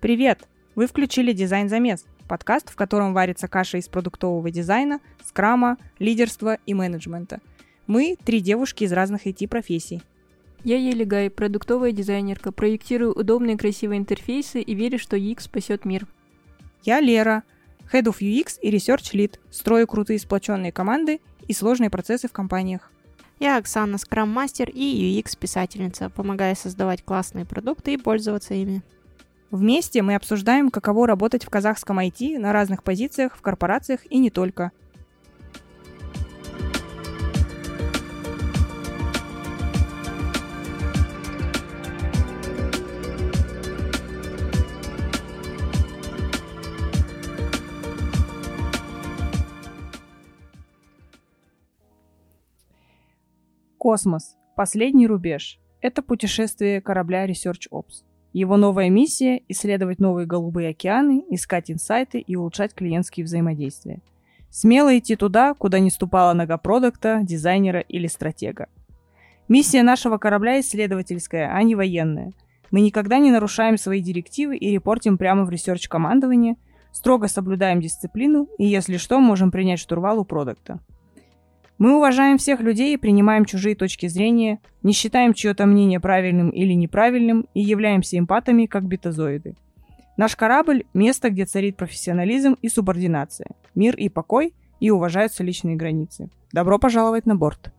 Привет! Вы включили «Дизайн замес» – подкаст, в котором варится каша из продуктового дизайна, скрама, лидерства и менеджмента. Мы – три девушки из разных IT-профессий. Я Елигай, продуктовая дизайнерка, проектирую удобные красивые интерфейсы и верю, что UX спасет мир. Я Лера, Head of UX и Research Lead, строю крутые сплоченные команды и сложные процессы в компаниях. Я Оксана, скрам-мастер и UX-писательница, помогая создавать классные продукты и пользоваться ими. Вместе мы обсуждаем, каково работать в казахском IT на разных позициях, в корпорациях и не только. Космос. Последний рубеж. Это путешествие корабля Research Ops. Его новая миссия – исследовать новые голубые океаны, искать инсайты и улучшать клиентские взаимодействия. Смело идти туда, куда не ступала нога продукта, дизайнера или стратега. Миссия нашего корабля исследовательская, а не военная. Мы никогда не нарушаем свои директивы и репортим прямо в research командование, строго соблюдаем дисциплину и, если что, можем принять штурвал у продукта. Мы уважаем всех людей и принимаем чужие точки зрения, не считаем чье-то мнение правильным или неправильным и являемся эмпатами, как бетазоиды. Наш корабль – место, где царит профессионализм и субординация, мир и покой, и уважаются личные границы. Добро пожаловать на борт.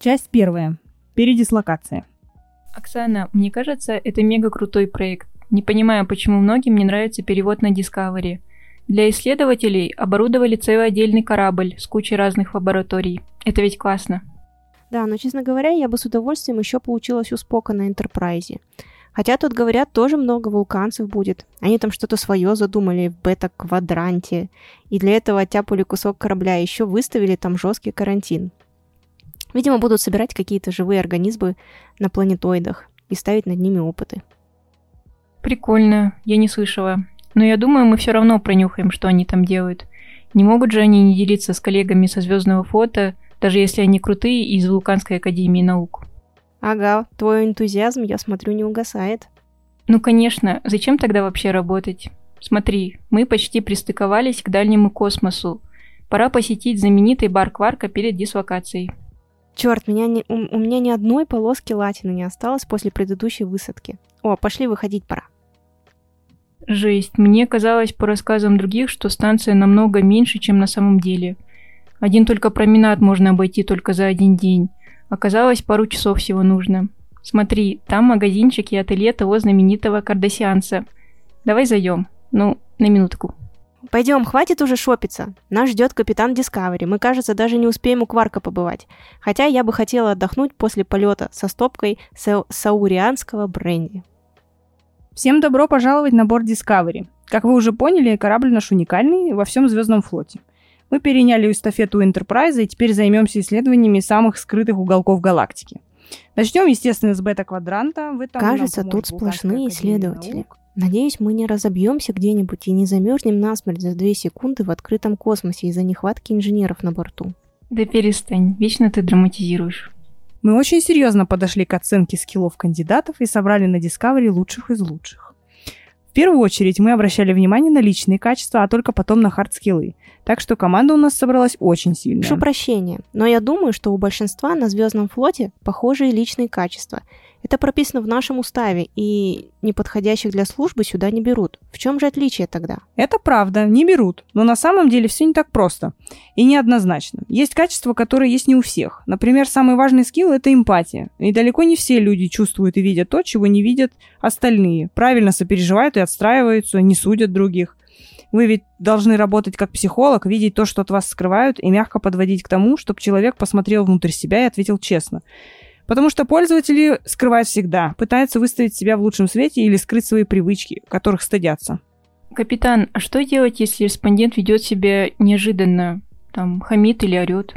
Часть первая. Передислокация. Оксана, мне кажется, это мега крутой проект. Не понимаю, почему многим не нравится перевод на Discovery – для исследователей оборудовали целый отдельный корабль с кучей разных лабораторий. Это ведь классно. Да, но, честно говоря, я бы с удовольствием еще поучилась у Спока на Энтерпрайзе. Хотя тут, говорят, тоже много вулканцев будет. Они там что-то свое задумали в бета-квадранте. И для этого оттяпали кусок корабля. Еще выставили там жесткий карантин. Видимо, будут собирать какие-то живые организмы на планетоидах и ставить над ними опыты. Прикольно, я не слышала. Но я думаю, мы все равно пронюхаем, что они там делают. Не могут же они не делиться с коллегами со звездного фото, даже если они крутые из Вулканской академии наук. Ага, твой энтузиазм, я смотрю, не угасает. Ну, конечно, зачем тогда вообще работать? Смотри, мы почти пристыковались к дальнему космосу. Пора посетить знаменитый бар Кварка перед дислокацией. Черт, меня не, у, у меня ни одной полоски латины не осталось после предыдущей высадки. О, пошли выходить пора. Жесть. Мне казалось по рассказам других, что станция намного меньше, чем на самом деле. Один только променад можно обойти только за один день. Оказалось, пару часов всего нужно. Смотри, там магазинчик и ателье того знаменитого кардасианца. Давай зайдем. Ну, на минутку. Пойдем, хватит уже шопиться. Нас ждет капитан Дискавери. Мы, кажется, даже не успеем у Кварка побывать. Хотя я бы хотела отдохнуть после полета со стопкой са саурианского бренди. Всем добро пожаловать на борт Discovery. Как вы уже поняли, корабль наш уникальный во всем звездном флоте. Мы переняли эстафету Enterprise и теперь займемся исследованиями самых скрытых уголков галактики. Начнем, естественно, с бета-квадранта. Кажется, тут сплошные исследователи. Наук. Надеюсь, мы не разобьемся где-нибудь и не замерзнем насмерть за две секунды в открытом космосе из-за нехватки инженеров на борту. Да перестань, вечно ты драматизируешь. Мы очень серьезно подошли к оценке скиллов кандидатов и собрали на Discovery лучших из лучших. В первую очередь мы обращали внимание на личные качества, а только потом на хард-скиллы. Так что команда у нас собралась очень сильная. Прошу прощения, но я думаю, что у большинства на Звездном флоте похожие личные качества – это прописано в нашем уставе, и неподходящих для службы сюда не берут. В чем же отличие тогда? Это правда, не берут. Но на самом деле все не так просто. И неоднозначно. Есть качества, которые есть не у всех. Например, самый важный скилл – это эмпатия. И далеко не все люди чувствуют и видят то, чего не видят остальные. Правильно сопереживают и отстраиваются, не судят других. Вы ведь должны работать как психолог, видеть то, что от вас скрывают, и мягко подводить к тому, чтобы человек посмотрел внутрь себя и ответил честно. Потому что пользователи скрывают всегда, пытаются выставить себя в лучшем свете или скрыть свои привычки, которых стыдятся. Капитан, а что делать, если респондент ведет себя неожиданно, там, хамит или орет?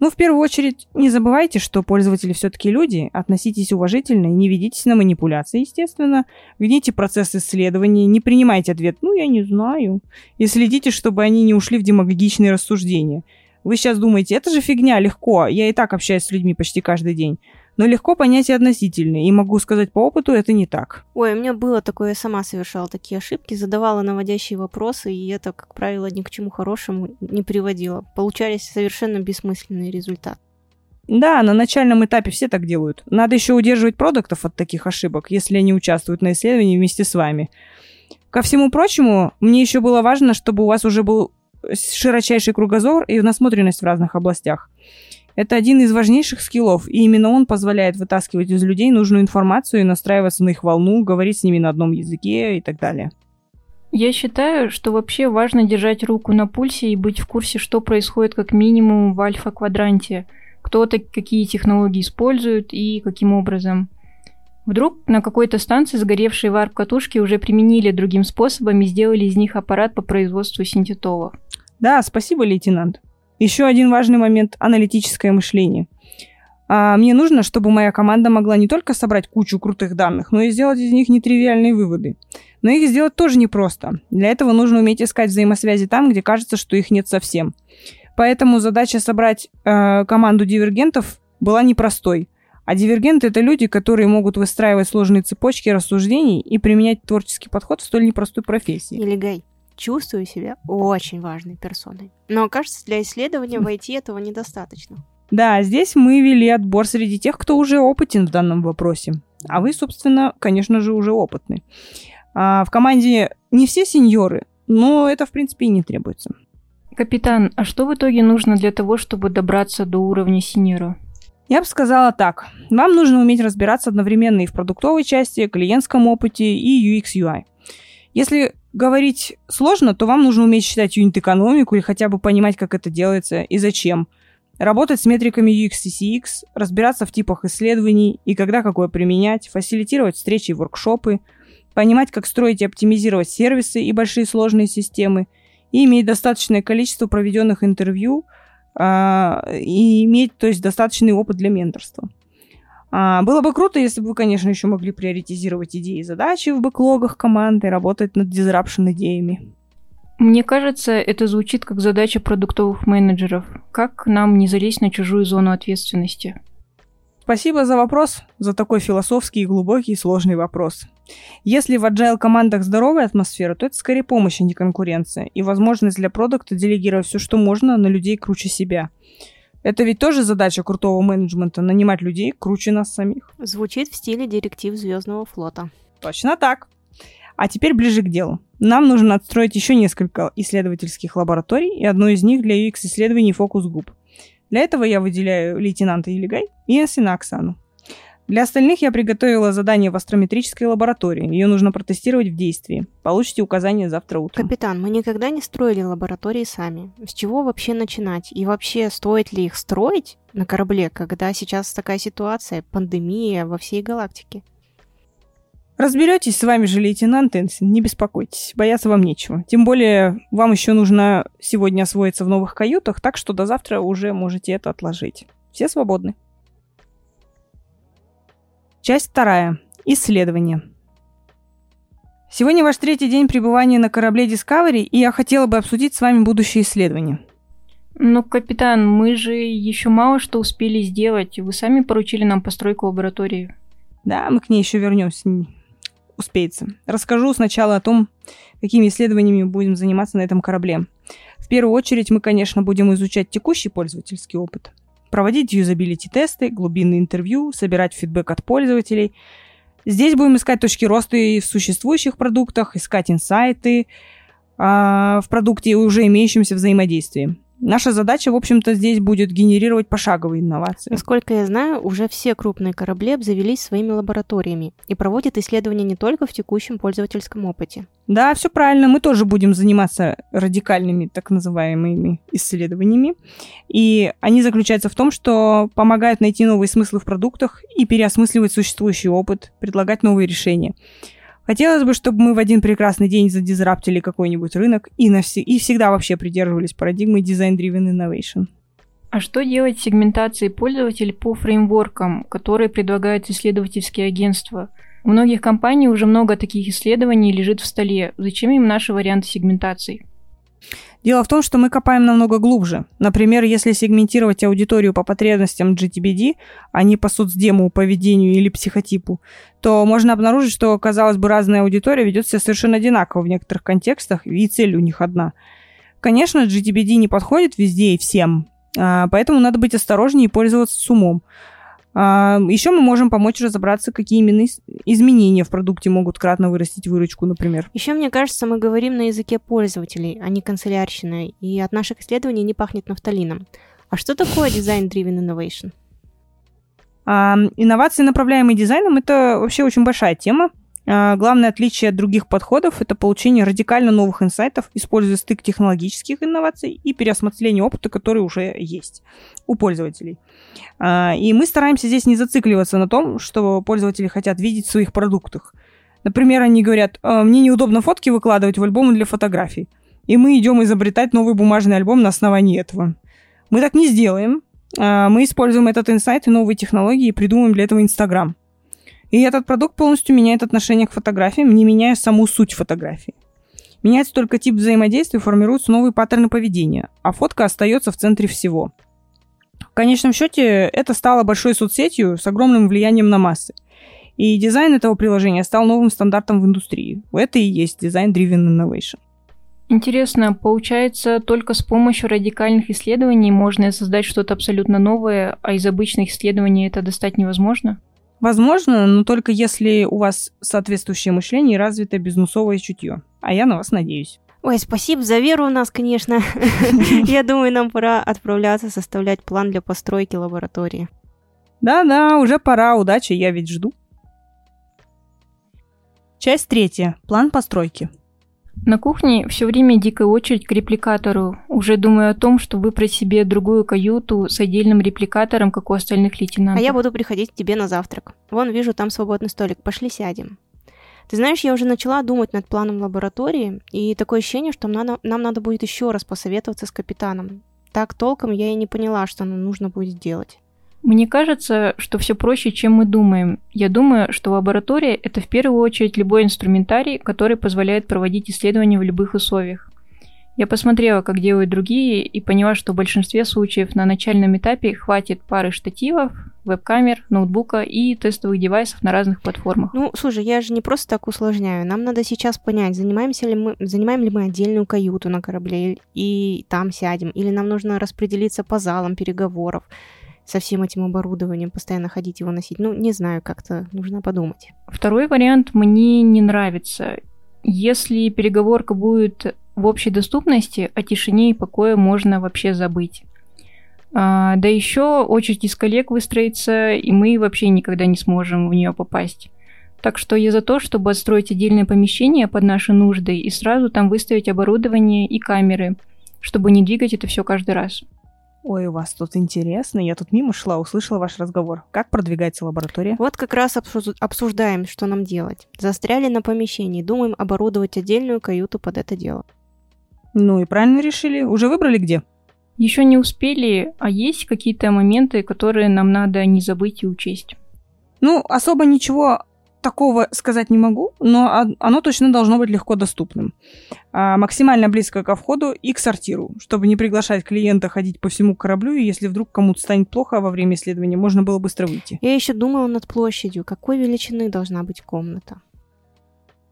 Ну, в первую очередь, не забывайте, что пользователи все-таки люди, относитесь уважительно и не ведитесь на манипуляции, естественно. Гните процесс исследования, не принимайте ответ «ну, я не знаю», и следите, чтобы они не ушли в демагогичные рассуждения. Вы сейчас думаете, это же фигня, легко, я и так общаюсь с людьми почти каждый день. Но легко понять и относительно, и могу сказать по опыту, это не так. Ой, у меня было такое, я сама совершала такие ошибки, задавала наводящие вопросы, и это, как правило, ни к чему хорошему не приводило. Получались совершенно бессмысленные результаты. Да, на начальном этапе все так делают. Надо еще удерживать продуктов от таких ошибок, если они участвуют на исследовании вместе с вами. Ко всему прочему, мне еще было важно, чтобы у вас уже был широчайший кругозор и насмотренность в разных областях. Это один из важнейших скиллов, и именно он позволяет вытаскивать из людей нужную информацию и настраиваться на их волну, говорить с ними на одном языке и так далее. Я считаю, что вообще важно держать руку на пульсе и быть в курсе, что происходит как минимум в альфа-квадранте – кто-то какие технологии использует и каким образом. Вдруг на какой-то станции сгоревшие варп-катушки уже применили другим способом и сделали из них аппарат по производству синтетолов. Да, спасибо, лейтенант. Еще один важный момент – аналитическое мышление. А мне нужно, чтобы моя команда могла не только собрать кучу крутых данных, но и сделать из них нетривиальные выводы. Но их сделать тоже непросто. Для этого нужно уметь искать взаимосвязи там, где кажется, что их нет совсем. Поэтому задача собрать э, команду дивергентов была непростой. А дивергенты — это люди, которые могут выстраивать сложные цепочки рассуждений и применять творческий подход в столь непростой профессии. Или Гай, чувствую себя очень важной персоной. Но, кажется, для исследования в IT этого недостаточно. Да, здесь мы вели отбор среди тех, кто уже опытен в данном вопросе. А вы, собственно, конечно же, уже опытны. А в команде не все сеньоры, но это, в принципе, и не требуется. Капитан, а что в итоге нужно для того, чтобы добраться до уровня синьора? Я бы сказала так. Вам нужно уметь разбираться одновременно и в продуктовой части, клиентском опыте и UX UI. Если говорить сложно, то вам нужно уметь считать юнит-экономику или хотя бы понимать, как это делается и зачем. Работать с метриками UX и CX, разбираться в типах исследований и когда какое применять, фасилитировать встречи и воркшопы, понимать, как строить и оптимизировать сервисы и большие сложные системы – и иметь достаточное количество проведенных интервью а, и иметь, то есть, достаточный опыт для менторства. А, было бы круто, если бы вы, конечно, еще могли приоритизировать идеи и задачи в бэклогах команды, работать над disruption идеями. Мне кажется, это звучит как задача продуктовых менеджеров. Как нам не залезть на чужую зону ответственности? Спасибо за вопрос, за такой философский, глубокий и сложный вопрос. Если в agile командах здоровая атмосфера, то это скорее помощь, а не конкуренция, и возможность для продукта делегировать все, что можно, на людей круче себя. Это ведь тоже задача крутого менеджмента – нанимать людей круче нас самих. Звучит в стиле директив Звездного флота. Точно так. А теперь ближе к делу. Нам нужно отстроить еще несколько исследовательских лабораторий, и одну из них для UX-исследований фокус-групп. Для этого я выделяю лейтенанта Илигай и Энсина Оксану. Для остальных я приготовила задание в астрометрической лаборатории. Ее нужно протестировать в действии. Получите указания завтра утром. Капитан, мы никогда не строили лаборатории сами. С чего вообще начинать? И вообще, стоит ли их строить на корабле, когда сейчас такая ситуация, пандемия во всей галактике? Разберетесь с вами же, лейтенант Энсин, не беспокойтесь, бояться вам нечего. Тем более, вам еще нужно сегодня освоиться в новых каютах, так что до завтра уже можете это отложить. Все свободны. Часть вторая. Исследование. Сегодня ваш третий день пребывания на корабле Discovery, и я хотела бы обсудить с вами будущее исследование. Ну, капитан, мы же еще мало что успели сделать. Вы сами поручили нам постройку лаборатории. Да, мы к ней еще вернемся успеется. Расскажу сначала о том, какими исследованиями будем заниматься на этом корабле. В первую очередь мы, конечно, будем изучать текущий пользовательский опыт, проводить юзабилити-тесты, глубинные интервью, собирать фидбэк от пользователей. Здесь будем искать точки роста и в существующих продуктах, искать инсайты а, в продукте и уже имеющемся взаимодействии. Наша задача, в общем-то, здесь будет генерировать пошаговые инновации. Насколько я знаю, уже все крупные корабли обзавелись своими лабораториями и проводят исследования не только в текущем пользовательском опыте. Да, все правильно. Мы тоже будем заниматься радикальными так называемыми исследованиями. И они заключаются в том, что помогают найти новые смыслы в продуктах и переосмысливать существующий опыт, предлагать новые решения. Хотелось бы, чтобы мы в один прекрасный день задизраптили какой-нибудь рынок и, навсе- и всегда вообще придерживались парадигмы Design-Driven Innovation. А что делать с сегментацией пользователей по фреймворкам, которые предлагают исследовательские агентства? У многих компаний уже много таких исследований лежит в столе. Зачем им наши варианты сегментации? Дело в том, что мы копаем намного глубже. Например, если сегментировать аудиторию по потребностям GTBD, а не по соцдему, поведению или психотипу, то можно обнаружить, что, казалось бы, разная аудитория ведет себя совершенно одинаково в некоторых контекстах, и цель у них одна. Конечно, GTBD не подходит везде и всем, а, поэтому надо быть осторожнее и пользоваться с умом. Еще мы можем помочь разобраться, какие именно изменения в продукте могут кратно вырастить выручку, например. Еще, мне кажется, мы говорим на языке пользователей, а не канцелярщиной, и от наших исследований не пахнет нафталином. А что такое Design-Driven Innovation? А, инновации, направляемые дизайном, это вообще очень большая тема. А, главное отличие от других подходов – это получение радикально новых инсайтов, используя стык технологических инноваций и переосмысление опыта, который уже есть у пользователей. А, и мы стараемся здесь не зацикливаться на том, что пользователи хотят видеть в своих продуктах. Например, они говорят, «А, мне неудобно фотки выкладывать в альбомы для фотографий. И мы идем изобретать новый бумажный альбом на основании этого. Мы так не сделаем. Мы используем этот инсайт и новые технологии и придумаем для этого Инстаграм. И этот продукт полностью меняет отношение к фотографиям, не меняя саму суть фотографии. Меняется только тип взаимодействия, формируются новые паттерны поведения, а фотка остается в центре всего. В конечном счете, это стало большой соцсетью с огромным влиянием на массы. И дизайн этого приложения стал новым стандартом в индустрии. Это и есть дизайн-driven innovation. Интересно, получается, только с помощью радикальных исследований можно создать что-то абсолютно новое, а из обычных исследований это достать невозможно? Возможно, но только если у вас соответствующее мышление и развитое бизнесовое чутье. А я на вас надеюсь. Ой, спасибо за веру у нас, конечно. Я думаю, нам пора отправляться составлять план для постройки лаборатории. Да-да, уже пора, удачи, я ведь жду. Часть третья. План постройки. На кухне все время дикая очередь к репликатору. Уже думаю о том, что выбрать себе другую каюту с отдельным репликатором, как у остальных лейтенантов. А я буду приходить к тебе на завтрак. Вон, вижу, там свободный столик. Пошли сядем. Ты знаешь, я уже начала думать над планом лаборатории, и такое ощущение, что нам нам надо будет еще раз посоветоваться с капитаном. Так толком я и не поняла, что нам нужно будет сделать. Мне кажется, что все проще, чем мы думаем. Я думаю, что лаборатория – это в первую очередь любой инструментарий, который позволяет проводить исследования в любых условиях. Я посмотрела, как делают другие, и поняла, что в большинстве случаев на начальном этапе хватит пары штативов, веб-камер, ноутбука и тестовых девайсов на разных платформах. Ну, слушай, я же не просто так усложняю. Нам надо сейчас понять, занимаемся ли мы, занимаем ли мы отдельную каюту на корабле и там сядем, или нам нужно распределиться по залам переговоров со всем этим оборудованием, постоянно ходить его носить. Ну, не знаю, как-то нужно подумать. Второй вариант мне не нравится. Если переговорка будет в общей доступности, о тишине и покое можно вообще забыть. А, да еще очередь из коллег выстроится, и мы вообще никогда не сможем в нее попасть. Так что я за то, чтобы отстроить отдельное помещение под наши нужды и сразу там выставить оборудование и камеры, чтобы не двигать это все каждый раз. Ой, у вас тут интересно. Я тут мимо шла, услышала ваш разговор. Как продвигается лаборатория? Вот как раз обсуждаем, что нам делать. Застряли на помещении, думаем оборудовать отдельную каюту под это дело. Ну и правильно решили. Уже выбрали где? Еще не успели, а есть какие-то моменты, которые нам надо не забыть и учесть. Ну, особо ничего такого сказать не могу, но оно точно должно быть легко доступным. А, максимально близко ко входу и к сортиру, чтобы не приглашать клиента ходить по всему кораблю, и если вдруг кому-то станет плохо во время исследования, можно было быстро выйти. Я еще думала над площадью. Какой величины должна быть комната?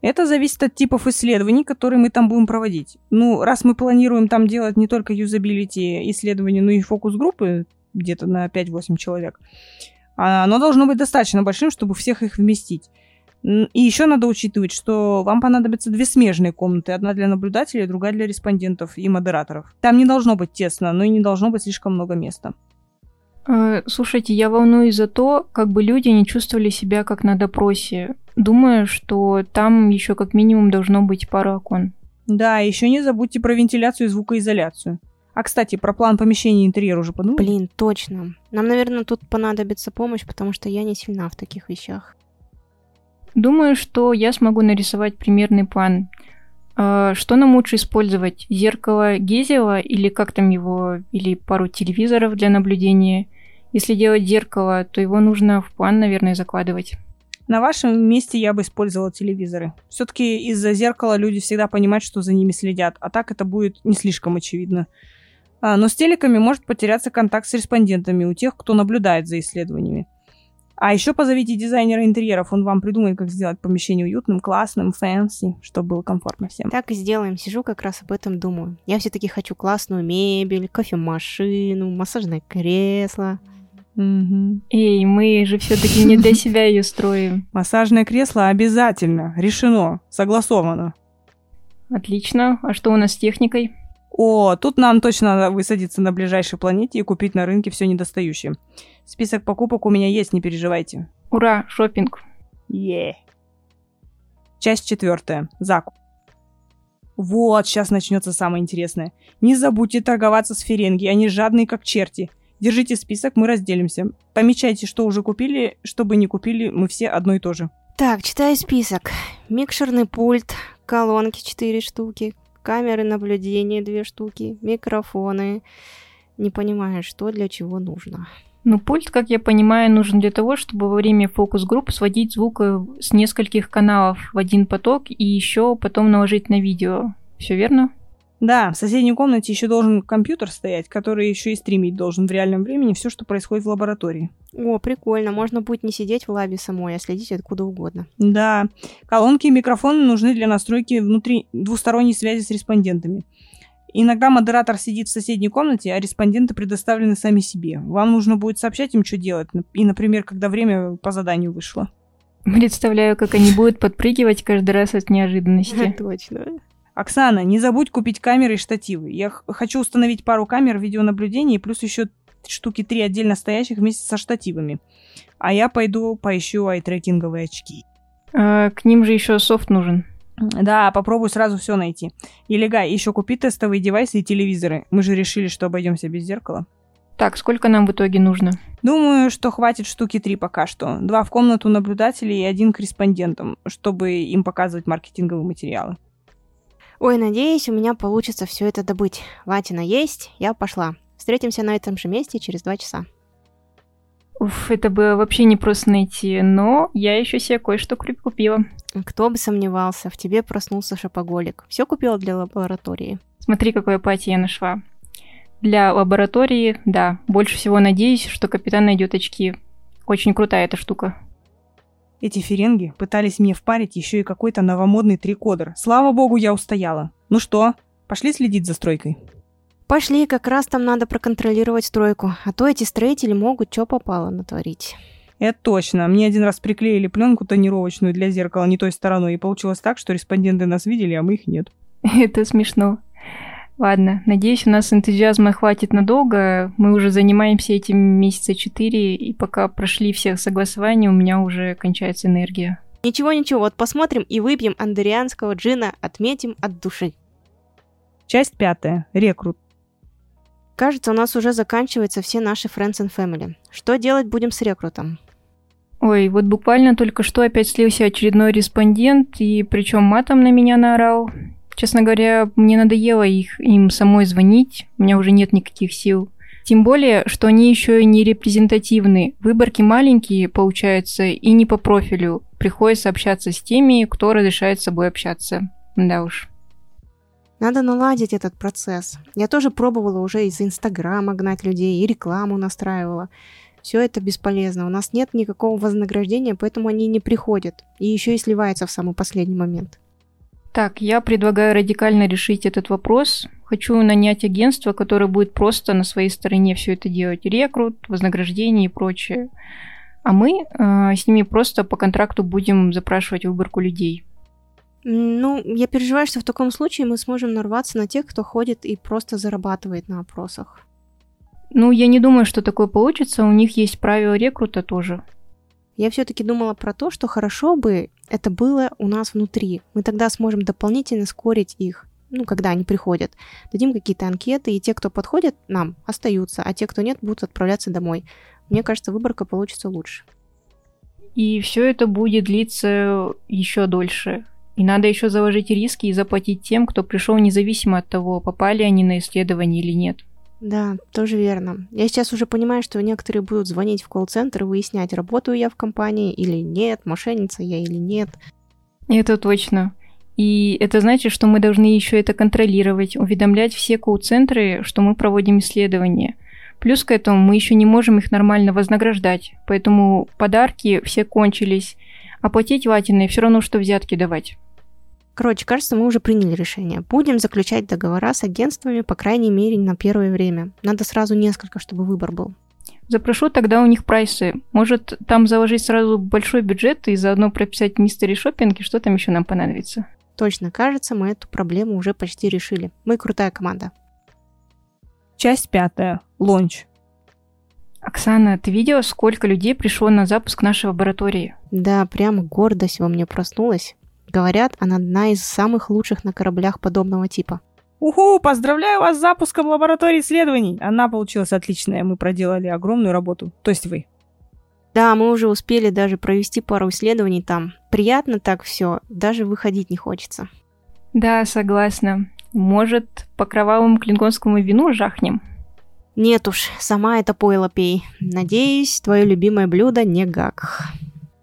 Это зависит от типов исследований, которые мы там будем проводить. Ну, раз мы планируем там делать не только юзабилити исследования, но и фокус-группы, где-то на 5-8 человек, оно должно быть достаточно большим, чтобы всех их вместить. И еще надо учитывать, что вам понадобятся две смежные комнаты. Одна для наблюдателей, другая для респондентов и модераторов. Там не должно быть тесно, но и не должно быть слишком много места. Э, слушайте, я волнуюсь за то, как бы люди не чувствовали себя как на допросе. Думаю, что там еще как минимум должно быть пара окон. Да, еще не забудьте про вентиляцию и звукоизоляцию. А, кстати, про план помещения и интерьер уже подумали? Блин, точно. Нам, наверное, тут понадобится помощь, потому что я не сильна в таких вещах. Думаю, что я смогу нарисовать примерный план. А, что нам лучше использовать? Зеркало Гезева или как там его, или пару телевизоров для наблюдения? Если делать зеркало, то его нужно в план, наверное, закладывать. На вашем месте я бы использовала телевизоры. Все-таки из-за зеркала люди всегда понимают, что за ними следят, а так это будет не слишком очевидно. А, но с телеками может потеряться контакт с респондентами у тех, кто наблюдает за исследованиями. А еще позовите дизайнера интерьеров, он вам придумает, как сделать помещение уютным, классным, fancy, чтобы было комфортно всем. Так и сделаем. Сижу как раз об этом думаю. Я все-таки хочу классную мебель, кофемашину, массажное кресло. Угу. Эй, мы же все-таки не для себя ее строим. Массажное кресло обязательно. Решено. Согласовано. Отлично. А что у нас с техникой? О, тут нам точно надо высадиться на ближайшей планете и купить на рынке все недостающее. Список покупок у меня есть, не переживайте. Ура, шопинг. Е. Часть четвертая. Закуп. Вот, сейчас начнется самое интересное. Не забудьте торговаться с Ференги, они жадные как черти. Держите список, мы разделимся. Помечайте, что уже купили, чтобы не купили, мы все одно и то же. Так, читаю список. Микшерный пульт, колонки 4 штуки, камеры наблюдения две штуки, микрофоны. Не понимаю, что для чего нужно. Ну, пульт, как я понимаю, нужен для того, чтобы во время фокус-групп сводить звук э, с нескольких каналов в один поток и еще потом наложить на видео. Все верно? Да, в соседней комнате еще должен компьютер стоять, который еще и стримить должен в реальном времени все, что происходит в лаборатории. О, прикольно. Можно будет не сидеть в лабе самой, а следить откуда угодно. Да. Колонки и микрофоны нужны для настройки внутри двусторонней связи с респондентами. Иногда модератор сидит в соседней комнате, а респонденты предоставлены сами себе. Вам нужно будет сообщать им, что делать, и, например, когда время по заданию вышло. Представляю, как они будут подпрыгивать каждый раз от неожиданности. Точно. Оксана, не забудь купить камеры и штативы. Я хочу установить пару камер видеонаблюдения и плюс еще штуки три отдельно стоящих вместе со штативами. А я пойду поищу айтрекинговые очки. А, к ним же еще софт нужен. Да, попробую сразу все найти. Елегай, еще купи тестовые девайсы и телевизоры. Мы же решили, что обойдемся без зеркала. Так, сколько нам в итоге нужно? Думаю, что хватит штуки три пока что. Два в комнату наблюдателей и один корреспондентам, чтобы им показывать маркетинговые материалы. Ой, надеюсь, у меня получится все это добыть. Ватина есть, я пошла. Встретимся на этом же месте через два часа. Уф, это было вообще не просто найти, но я еще себе кое-что купила. Кто бы сомневался, в тебе проснулся шопоголик. Все купила для лаборатории. Смотри, какое платье я нашла. Для лаборатории, да, больше всего надеюсь, что капитан найдет очки. Очень крутая эта штука. Эти ференги пытались мне впарить еще и какой-то новомодный трикодер. Слава богу, я устояла. Ну что, пошли следить за стройкой? Пошли, как раз там надо проконтролировать стройку, а то эти строители могут что попало натворить. Это точно. Мне один раз приклеили пленку тонировочную для зеркала не той стороной, и получилось так, что респонденты нас видели, а мы их нет. Это смешно. Ладно, надеюсь, у нас энтузиазма хватит надолго. Мы уже занимаемся этим месяца четыре, и пока прошли всех согласований, у меня уже кончается энергия. Ничего-ничего, вот посмотрим и выпьем андерианского джина, отметим от души. Часть пятая. Рекрут. Кажется, у нас уже заканчиваются все наши Friends and Family. Что делать будем с рекрутом? Ой, вот буквально только что опять слился очередной респондент, и причем матом на меня наорал. Честно говоря, мне надоело их, им самой звонить, у меня уже нет никаких сил. Тем более, что они еще и не репрезентативны. Выборки маленькие, получаются, и не по профилю. Приходится общаться с теми, кто разрешает с собой общаться. Да уж. Надо наладить этот процесс. Я тоже пробовала уже из Инстаграма гнать людей и рекламу настраивала. Все это бесполезно. У нас нет никакого вознаграждения, поэтому они не приходят. И еще и сливаются в самый последний момент. Так, я предлагаю радикально решить этот вопрос. Хочу нанять агентство, которое будет просто на своей стороне все это делать. Рекрут, вознаграждение и прочее. А мы э, с ними просто по контракту будем запрашивать выборку людей. Ну, я переживаю, что в таком случае мы сможем нарваться на тех, кто ходит и просто зарабатывает на опросах. Ну, я не думаю, что такое получится. У них есть правила рекрута тоже. Я все-таки думала про то, что хорошо бы это было у нас внутри. Мы тогда сможем дополнительно скорить их, ну, когда они приходят. Дадим какие-то анкеты, и те, кто подходит нам, остаются, а те, кто нет, будут отправляться домой. Мне кажется, выборка получится лучше. И все это будет длиться еще дольше. И надо еще заложить риски и заплатить тем, кто пришел независимо от того, попали они на исследование или нет. Да, тоже верно. Я сейчас уже понимаю, что некоторые будут звонить в колл-центр и выяснять, работаю я в компании или нет, мошенница я или нет. Это точно. И это значит, что мы должны еще это контролировать, уведомлять все колл-центры, что мы проводим исследования. Плюс к этому мы еще не можем их нормально вознаграждать, поэтому подарки все кончились, а платить ватиной все равно, что взятки давать. Короче, кажется, мы уже приняли решение. Будем заключать договора с агентствами, по крайней мере, на первое время. Надо сразу несколько, чтобы выбор был. Запрошу тогда у них прайсы. Может, там заложить сразу большой бюджет и заодно прописать мистери шопинг, и что там еще нам понадобится? Точно, кажется, мы эту проблему уже почти решили. Мы крутая команда. Часть пятая. Лонч. Оксана, ты видела, сколько людей пришло на запуск нашей лаборатории? Да, прямо гордость во мне проснулась. Говорят, она одна из самых лучших на кораблях подобного типа. Уху, поздравляю вас с запуском лаборатории исследований. Она получилась отличная. Мы проделали огромную работу. То есть вы. Да, мы уже успели даже провести пару исследований там. Приятно так все, даже выходить не хочется. Да, согласна. Может, по кровавому клингонскому вину жахнем? Нет уж, сама это пойло пей. Надеюсь, твое любимое блюдо не гак.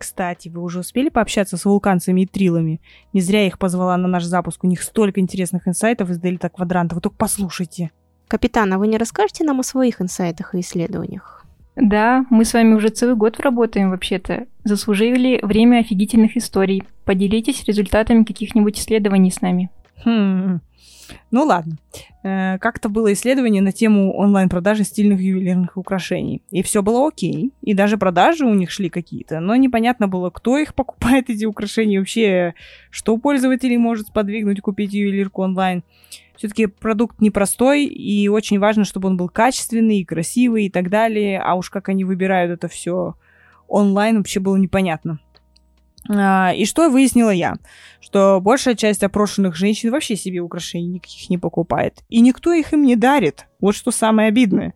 Кстати, вы уже успели пообщаться с вулканцами и трилами? Не зря я их позвала на наш запуск. У них столько интересных инсайтов из Дельта Квадранта. Вы только послушайте. Капитан, а вы не расскажете нам о своих инсайтах и исследованиях? Да, мы с вами уже целый год работаем вообще-то. Заслужили время офигительных историй. Поделитесь результатами каких-нибудь исследований с нами. Хм, ну ладно. Э, как-то было исследование на тему онлайн-продажи стильных ювелирных украшений. И все было окей. И даже продажи у них шли какие-то. Но непонятно было, кто их покупает, эти украшения. Вообще, что пользователей может сподвигнуть купить ювелирку онлайн. Все-таки продукт непростой, и очень важно, чтобы он был качественный и красивый и так далее. А уж как они выбирают это все онлайн, вообще было непонятно. А, и что выяснила я? Что большая часть опрошенных женщин вообще себе украшений никаких не покупает. И никто их им не дарит. Вот что самое обидное.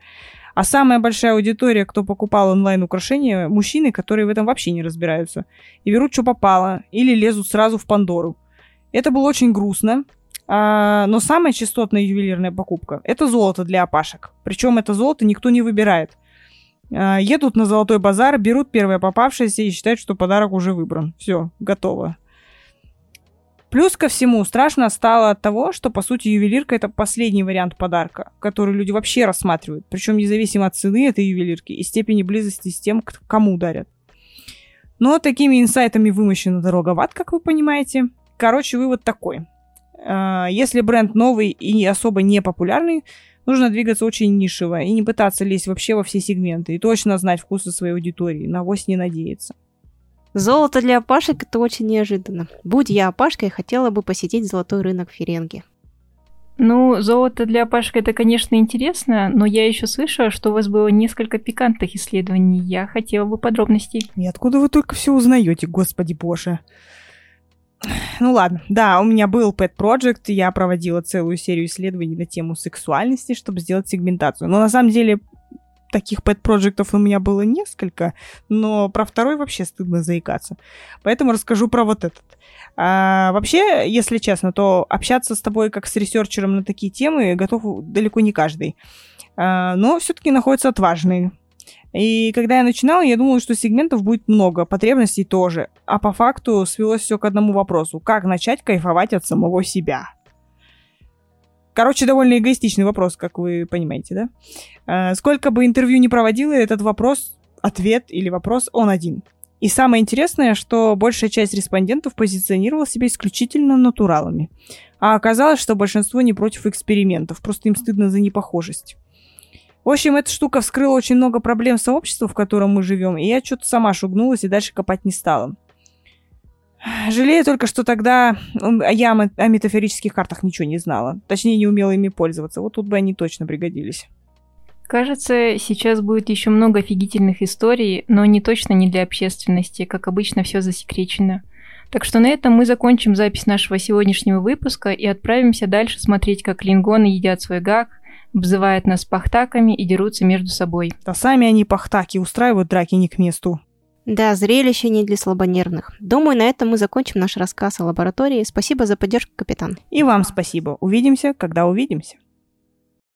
А самая большая аудитория, кто покупал онлайн-украшения, мужчины, которые в этом вообще не разбираются. И берут, что попало, или лезут сразу в Пандору. Это было очень грустно. А, но самая частотная ювелирная покупка – это золото для опашек. Причем это золото никто не выбирает. А, едут на золотой базар, берут первое попавшееся и считают, что подарок уже выбран. Все, готово. Плюс ко всему, страшно стало от того, что, по сути, ювелирка это последний вариант подарка, который люди вообще рассматривают. Причем независимо от цены этой ювелирки и степени близости с тем, кому дарят. Но такими инсайтами вымощена дорога в ад, как вы понимаете. Короче, вывод такой. А, если бренд новый и особо не популярный, Нужно двигаться очень нишево и не пытаться лезть вообще во все сегменты. И точно знать вкусы своей аудитории. На авось не надеяться. Золото для опашек – это очень неожиданно. Будь я опашкой, хотела бы посетить золотой рынок Ференги. Ну, золото для опашек это, конечно, интересно, но я еще слышала, что у вас было несколько пикантных исследований. Я хотела бы подробностей. И откуда вы только все узнаете, господи боже? Ну ладно, да, у меня был Pet Project, я проводила целую серию исследований на тему сексуальности, чтобы сделать сегментацию. Но на самом деле таких Pet Project ов у меня было несколько, но про второй вообще стыдно заикаться. Поэтому расскажу про вот этот. А, вообще, если честно, то общаться с тобой как с ресерчером на такие темы готов далеко не каждый. А, но все-таки находятся отважные. И когда я начинала, я думала, что сегментов будет много, потребностей тоже. А по факту свелось все к одному вопросу. Как начать кайфовать от самого себя? Короче, довольно эгоистичный вопрос, как вы понимаете, да? А, сколько бы интервью ни проводила, этот вопрос, ответ или вопрос, он один. И самое интересное, что большая часть респондентов позиционировала себя исключительно натуралами. А оказалось, что большинство не против экспериментов, просто им стыдно за непохожесть. В общем, эта штука вскрыла очень много проблем сообщества, в котором мы живем, и я что-то сама шугнулась и дальше копать не стала. Жалею только, что тогда я о метафорических картах ничего не знала. Точнее, не умела ими пользоваться. Вот тут бы они точно пригодились. Кажется, сейчас будет еще много офигительных историй, но они точно не для общественности. Как обычно, все засекречено. Так что на этом мы закончим запись нашего сегодняшнего выпуска и отправимся дальше смотреть, как лингоны едят свой гак, обзывают нас пахтаками и дерутся между собой. Да сами они пахтаки, устраивают драки не к месту. Да, зрелище не для слабонервных. Думаю, на этом мы закончим наш рассказ о лаборатории. Спасибо за поддержку, капитан. И вам спасибо. Увидимся, когда увидимся.